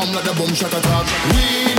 come like the boom shaka talk. We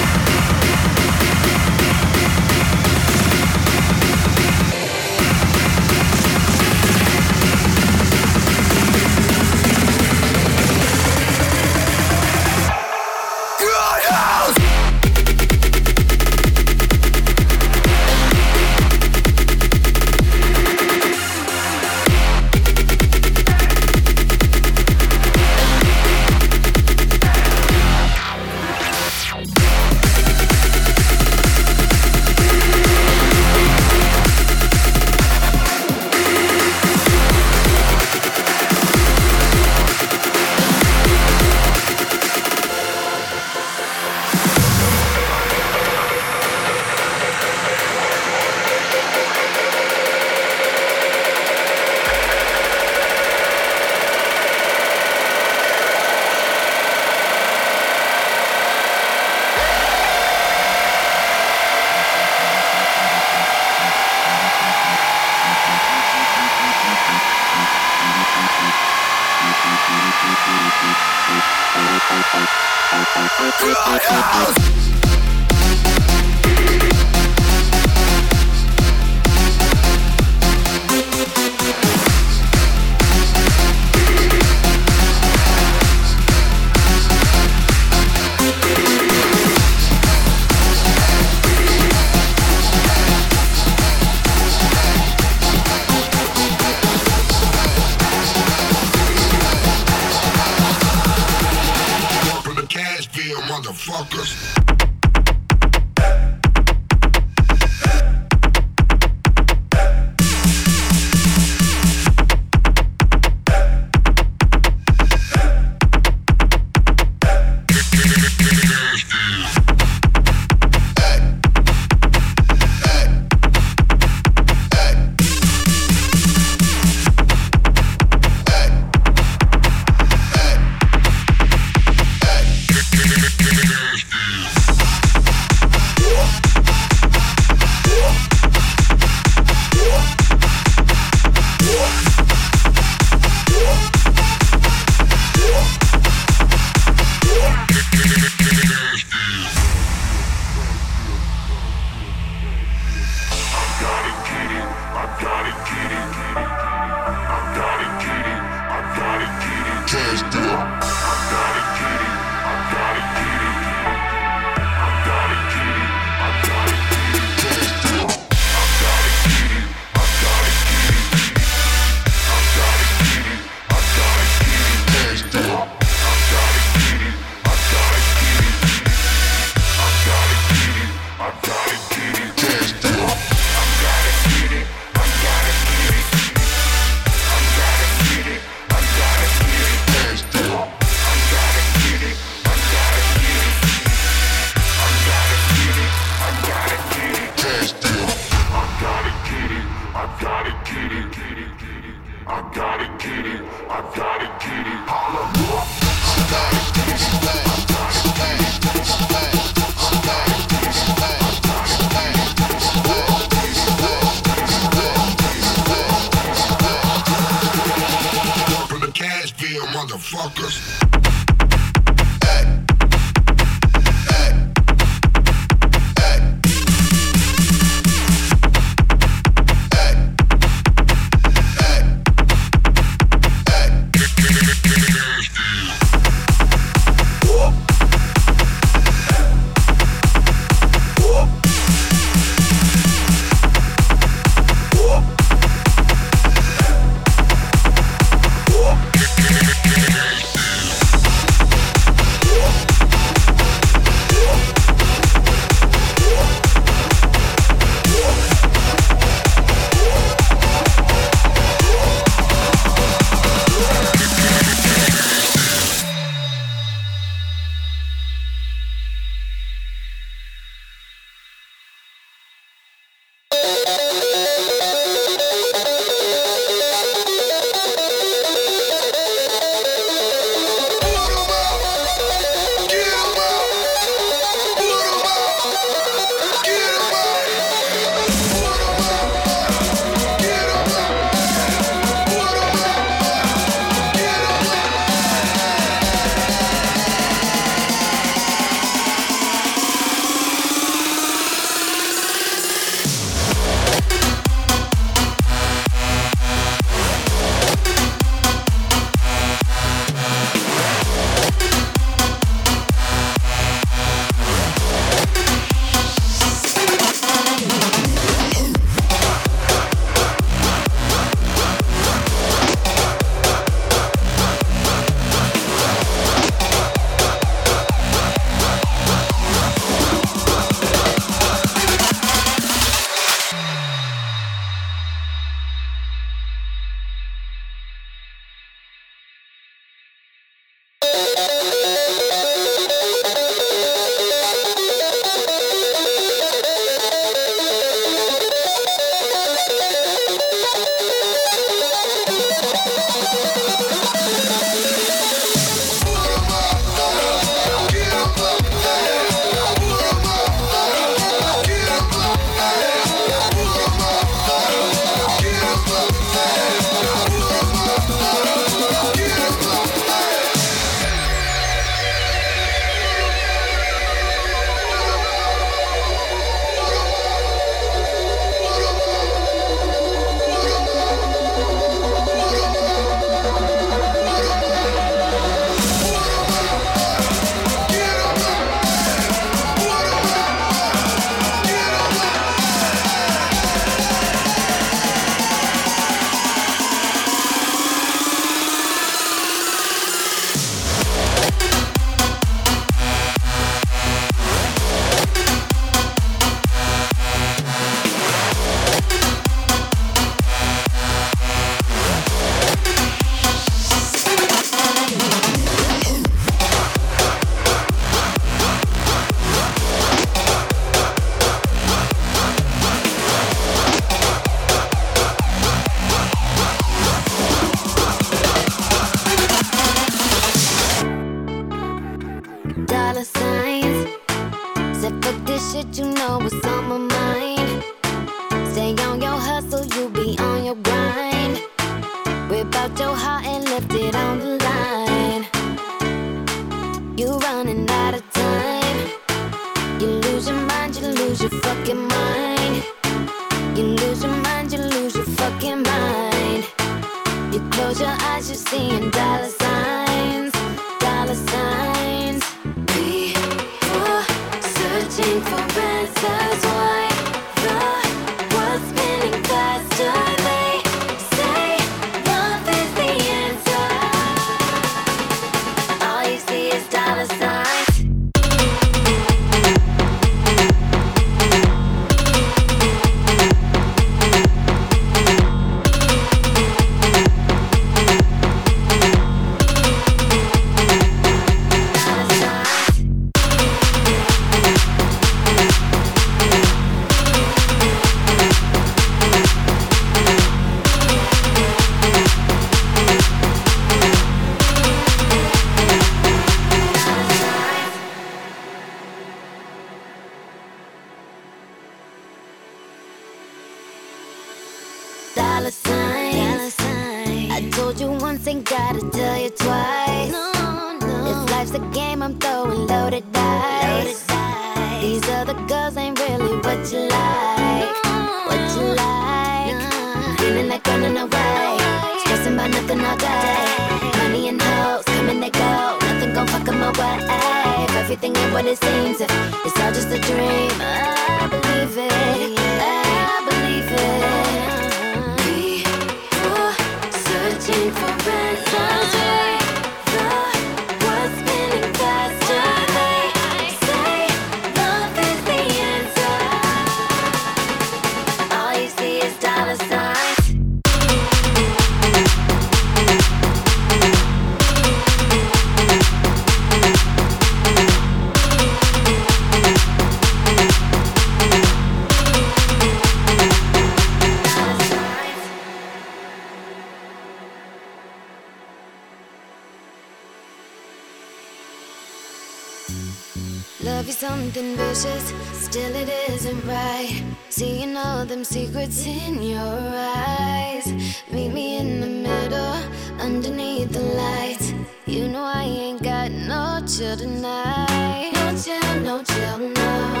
your eyes. Meet me in the middle, underneath the lights. You know I ain't got no chill tonight. No chill, no chill, no.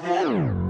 Thank.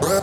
Бра!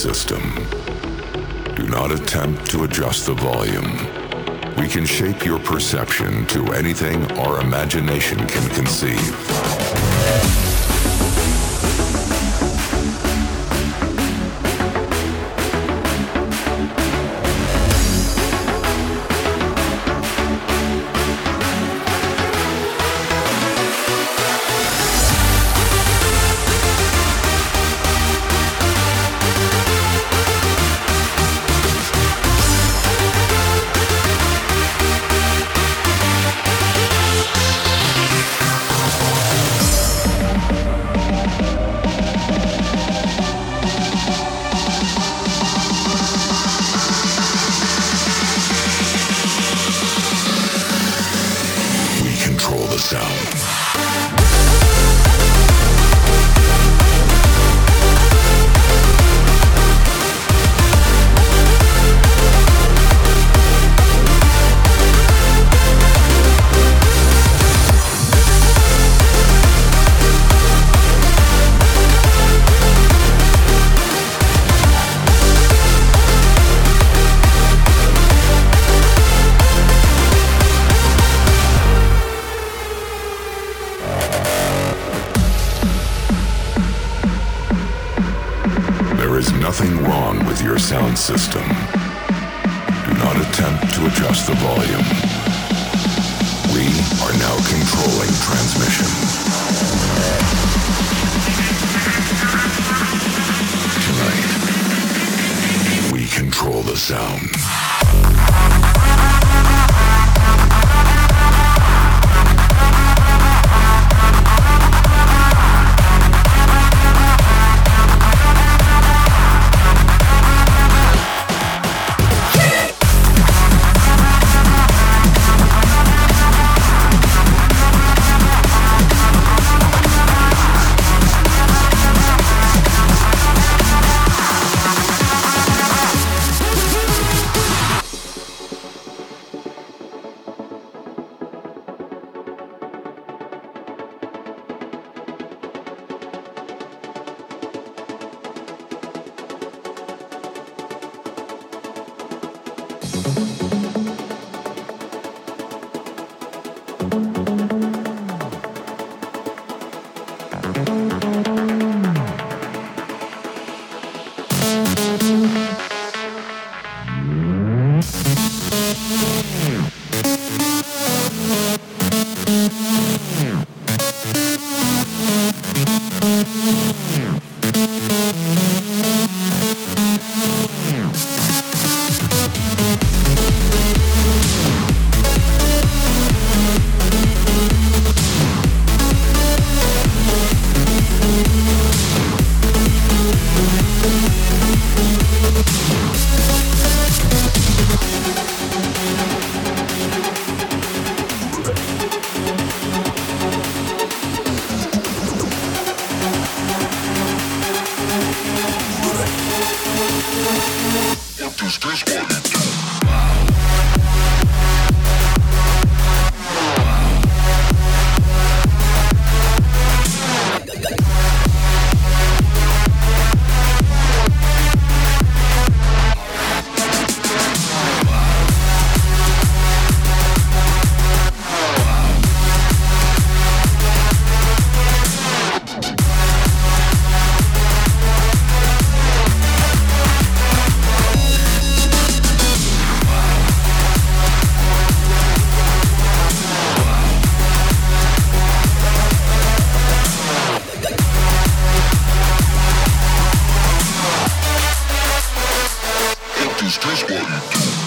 system. Do not attempt to adjust the volume. We can shape your perception to anything our imagination can conceive. Strichboden.